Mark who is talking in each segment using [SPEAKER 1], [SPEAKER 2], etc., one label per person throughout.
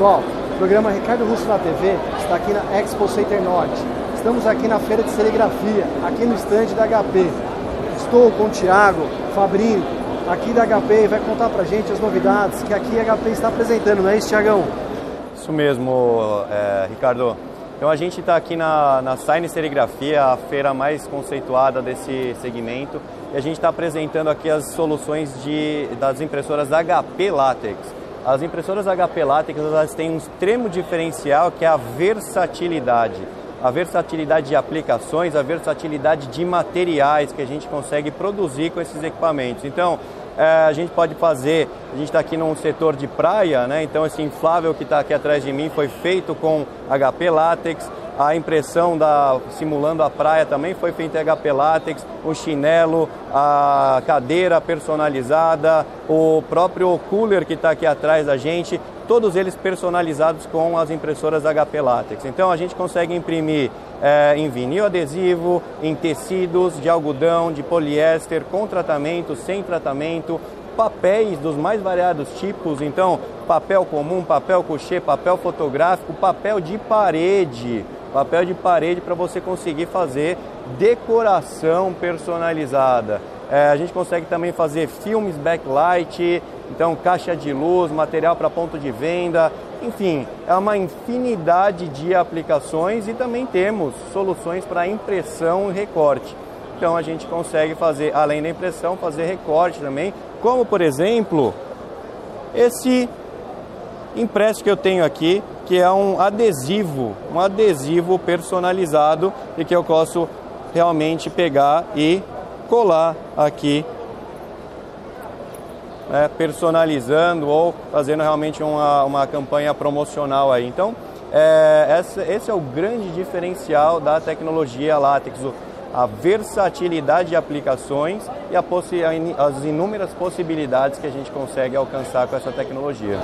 [SPEAKER 1] Pessoal, o programa Ricardo Russo na TV está aqui na Expo Center Norte. Estamos aqui na feira de serigrafia, aqui no estande da HP. Estou com o Thiago Fabrini, aqui da HP, e vai contar pra gente as novidades que aqui a HP está apresentando, não é isso, Thiagão?
[SPEAKER 2] Isso mesmo, é, Ricardo. Então a gente está aqui na, na Sign Serigrafia, a feira mais conceituada desse segmento, e a gente está apresentando aqui as soluções de, das impressoras HP Latex. As impressoras HP Latex elas têm um extremo diferencial que é a versatilidade. A versatilidade de aplicações, a versatilidade de materiais que a gente consegue produzir com esses equipamentos. Então, é, a gente pode fazer, a gente está aqui num setor de praia, né? então esse inflável que está aqui atrás de mim foi feito com HP Látex, a impressão da simulando a praia também foi feita em HP látex, o chinelo, a cadeira personalizada, o próprio cooler que está aqui atrás da gente, todos eles personalizados com as impressoras HP látex. Então a gente consegue imprimir é, em vinil adesivo, em tecidos de algodão, de poliéster, com tratamento, sem tratamento, papéis dos mais variados tipos, então papel comum, papel couchê, papel fotográfico, papel de parede papel de parede para você conseguir fazer decoração personalizada. É, a gente consegue também fazer filmes backlight, então caixa de luz, material para ponto de venda, enfim, é uma infinidade de aplicações e também temos soluções para impressão e recorte. Então a gente consegue fazer, além da impressão, fazer recorte também, como por exemplo esse impresso que eu tenho aqui, que é um adesivo, um adesivo personalizado e que eu posso realmente pegar e colar aqui, né, personalizando ou fazendo realmente uma, uma campanha promocional aí. Então, é, essa, esse é o grande diferencial da tecnologia látex, a versatilidade de aplicações e as inúmeras possibilidades que a gente consegue alcançar com essa tecnologia.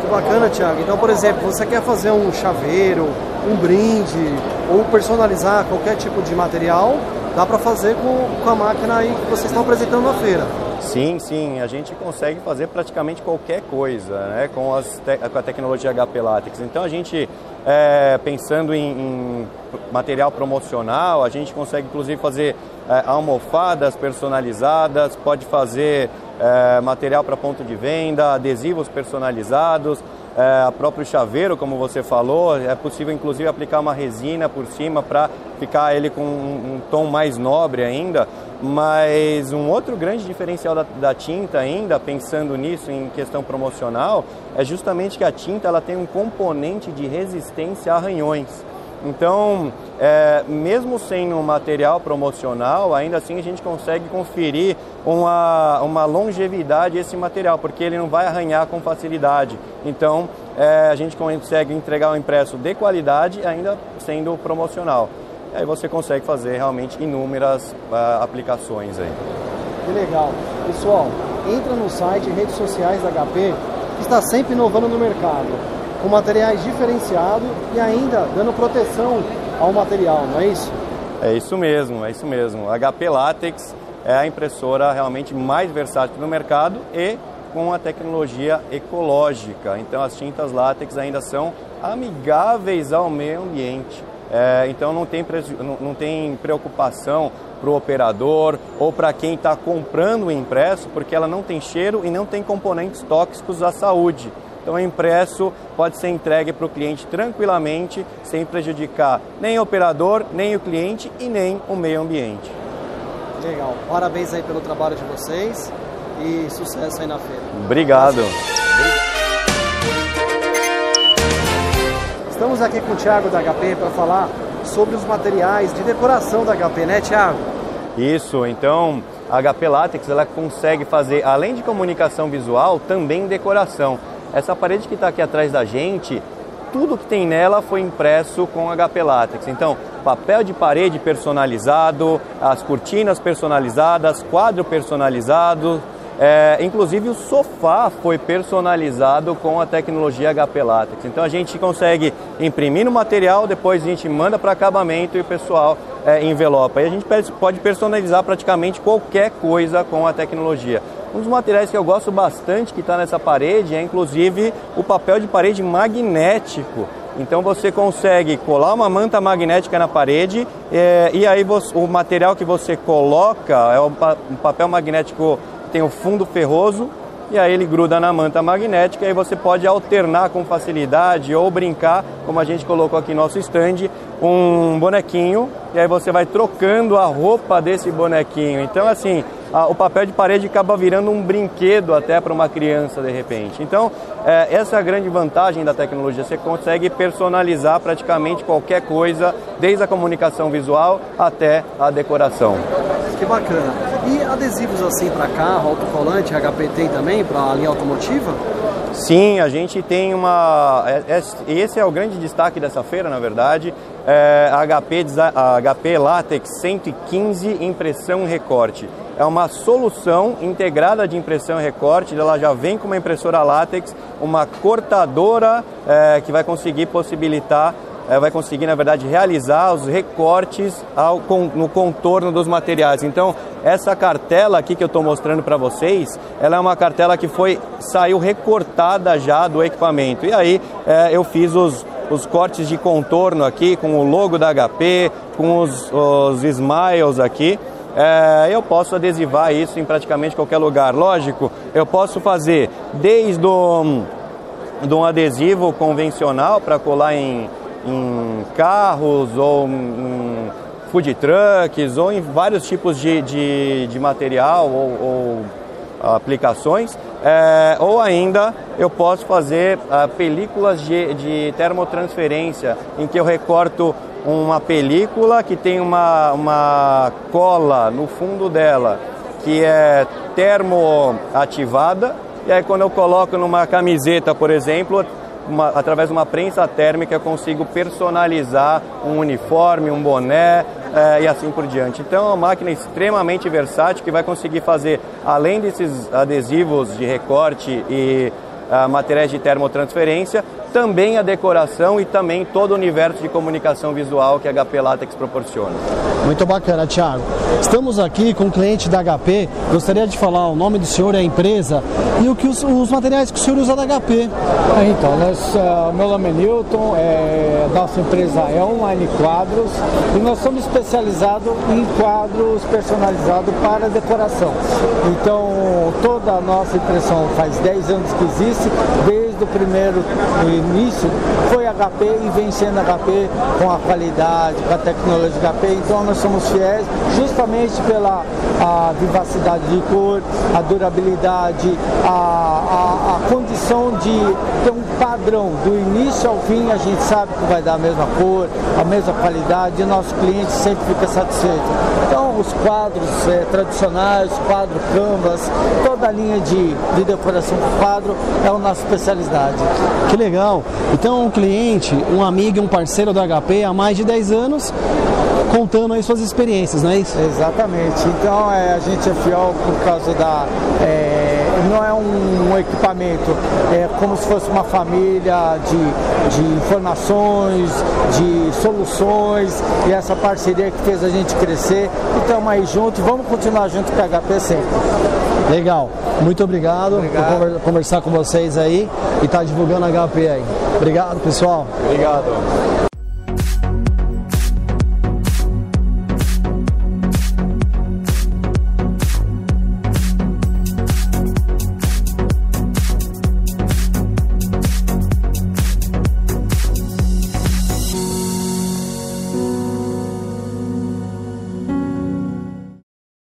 [SPEAKER 1] Que bacana, Tiago. Então, por exemplo, você quer fazer um chaveiro, um brinde ou personalizar qualquer tipo de material, dá para fazer com, com a máquina aí que vocês estão apresentando na feira.
[SPEAKER 2] Sim, sim, a gente consegue fazer praticamente qualquer coisa né, com, as com a tecnologia HP Latex. Então a gente, é, pensando em, em, material promocional, a gente consegue inclusive fazer é, almofadas personalizadas, pode fazer é, material para ponto de venda, adesivos personalizados, é, a próprio chaveiro, como você falou, é possível inclusive aplicar uma resina por cima para ficar ele com um, um, tom mais nobre ainda. Mas um outro grande diferencial da, da, tinta ainda, pensando nisso em questão promocional, é justamente que a tinta ela tem um componente de resistência a arranhões. Então, é, mesmo sem um material promocional, ainda assim a gente consegue conferir uma, uma longevidade esse material, porque ele não vai arranhar com facilidade. Então, é, a gente consegue entregar um impresso de qualidade ainda sendo promocional. E aí você consegue fazer realmente inúmeras uh, aplicações aí.
[SPEAKER 1] Que legal. Pessoal, entra no site redes sociais da HP, que está sempre inovando no mercado com materiais diferenciados e ainda dando proteção ao material, não é isso?
[SPEAKER 2] É isso mesmo, é isso mesmo. A HP Latex é a impressora realmente mais versátil no mercado e com a tecnologia ecológica. Então as tintas látex ainda são amigáveis ao meio ambiente. É, então não tem, não tem preocupação para o operador ou para quem está comprando o impresso, porque ela não tem cheiro e não tem componentes tóxicos à saúde. Então, o impresso pode ser entregue para o cliente tranquilamente, sem prejudicar nem o operador, nem o cliente e nem o meio ambiente.
[SPEAKER 1] Legal. Parabéns aí pelo trabalho de vocês e sucesso aí na feira.
[SPEAKER 2] Obrigado.
[SPEAKER 1] Estamos aqui com o Thiago da HP para falar sobre os materiais de decoração da HP, né, Thiago?
[SPEAKER 2] Isso, então a HP Latex ela consegue fazer, além de comunicação visual, também decoração. Essa parede que está aqui atrás da gente, tudo que tem nela foi impresso com HP Látex. Então, papel de parede personalizado, as cortinas personalizadas, quadro personalizado, É, inclusive o sofá foi personalizado com a tecnologia HP Latex. Então a gente consegue imprimir no material, depois a gente manda para acabamento e o pessoal é, envelopa. E a gente pode personalizar praticamente qualquer coisa com a tecnologia. Um dos materiais que eu gosto bastante que está nessa parede é inclusive o papel de parede magnético. Então você consegue colar uma manta magnética na parede é, e aí você, o material que você coloca é um papel magnético tem o fundo ferroso e aí ele gruda na manta magnética e você pode alternar com facilidade ou brincar, como a gente colocou aqui no nosso stand, um bonequinho e aí você vai trocando a roupa desse bonequinho. Então assim, a, o papel de parede acaba virando um brinquedo até para uma criança de repente. Então é, essa é a grande vantagem da tecnologia, você consegue personalizar praticamente qualquer coisa, desde a comunicação visual até a decoração.
[SPEAKER 1] Que bacana. E adesivos assim para carro, autocolante, HP tem também para a linha automotiva?
[SPEAKER 2] Sim, a gente tem uma. É, é, esse é o grande destaque dessa feira, na verdade. É HP, HP Latex 115 impressão recorte. É uma solução integrada de impressão e recorte. Ela já vem com uma impressora látex, uma cortadora é, que vai conseguir possibilitar vai conseguir, na verdade, realizar os recortes ao, no contorno dos materiais. Então, essa cartela aqui que eu estou mostrando para vocês, ela é uma cartela que foi saiu recortada já do equipamento. E aí é, eu fiz os, os cortes de contorno aqui com o logo da HP, com os, os smiles aqui. É, eu posso adesivar isso em praticamente qualquer lugar. Lógico, eu posso fazer desde um, de um adesivo convencional para colar em em carros ou em food trucks ou em vários tipos de, de, de material ou, ou aplicações, é, ou ainda eu posso fazer uh, películas de, de termotransferência, em que eu recorto uma película que tem uma, uma cola no fundo dela que é termoativada, e aí quando eu coloco numa camiseta, por exemplo, uma, através de uma prensa térmica, eu consigo personalizar um uniforme, um boné é, e assim por diante. Então é uma máquina extremamente versátil que vai conseguir fazer, além desses adesivos de recorte e uh, materiais de termotransferência, também a decoração e também todo o universo de comunicação visual que a HP Latex proporciona.
[SPEAKER 1] Muito bacana, Thiago. Estamos aqui com um cliente da HP. Gostaria de falar o nome do senhor e a empresa e o que os, os materiais que o senhor usa da HP.
[SPEAKER 3] É, então, nós, uh, meu nome é Newton, é, nossa empresa é Online Quadros e nós somos especializados em quadros personalizados para decoração. Então, toda a nossa impressão faz 10 anos que existe, desde o primeiro início foi HP e vem sendo HP com a qualidade, com a tecnologia HP. Então nós somos fiéis justamente pela a vivacidade de cor, a durabilidade, a, a, a condição de ter um padrão do início ao fim, a gente sabe que vai dar a mesma cor, a mesma qualidade e nosso cliente sempre fica satisfeito. Então os quadros é, tradicionais, quadro canvas, toda a linha de, de decoração com quadro é a nossa especialidade.
[SPEAKER 1] Que legal! Então um cliente, um amigo, um parceiro do HP há mais de 10 anos contando aí suas experiências, não é isso?
[SPEAKER 3] Exatamente. Então é, a gente é fiel por causa da. É, não é um, um, equipamento, é como se fosse uma família de, de informações, de soluções e essa parceria que fez a gente crescer. E estamos aí juntos, vamos continuar junto com a HP sempre.
[SPEAKER 1] Legal, muito obrigado, obrigado. por conversar com vocês aí e estar tá divulgando a HP aí. Obrigado, pessoal.
[SPEAKER 2] Obrigado.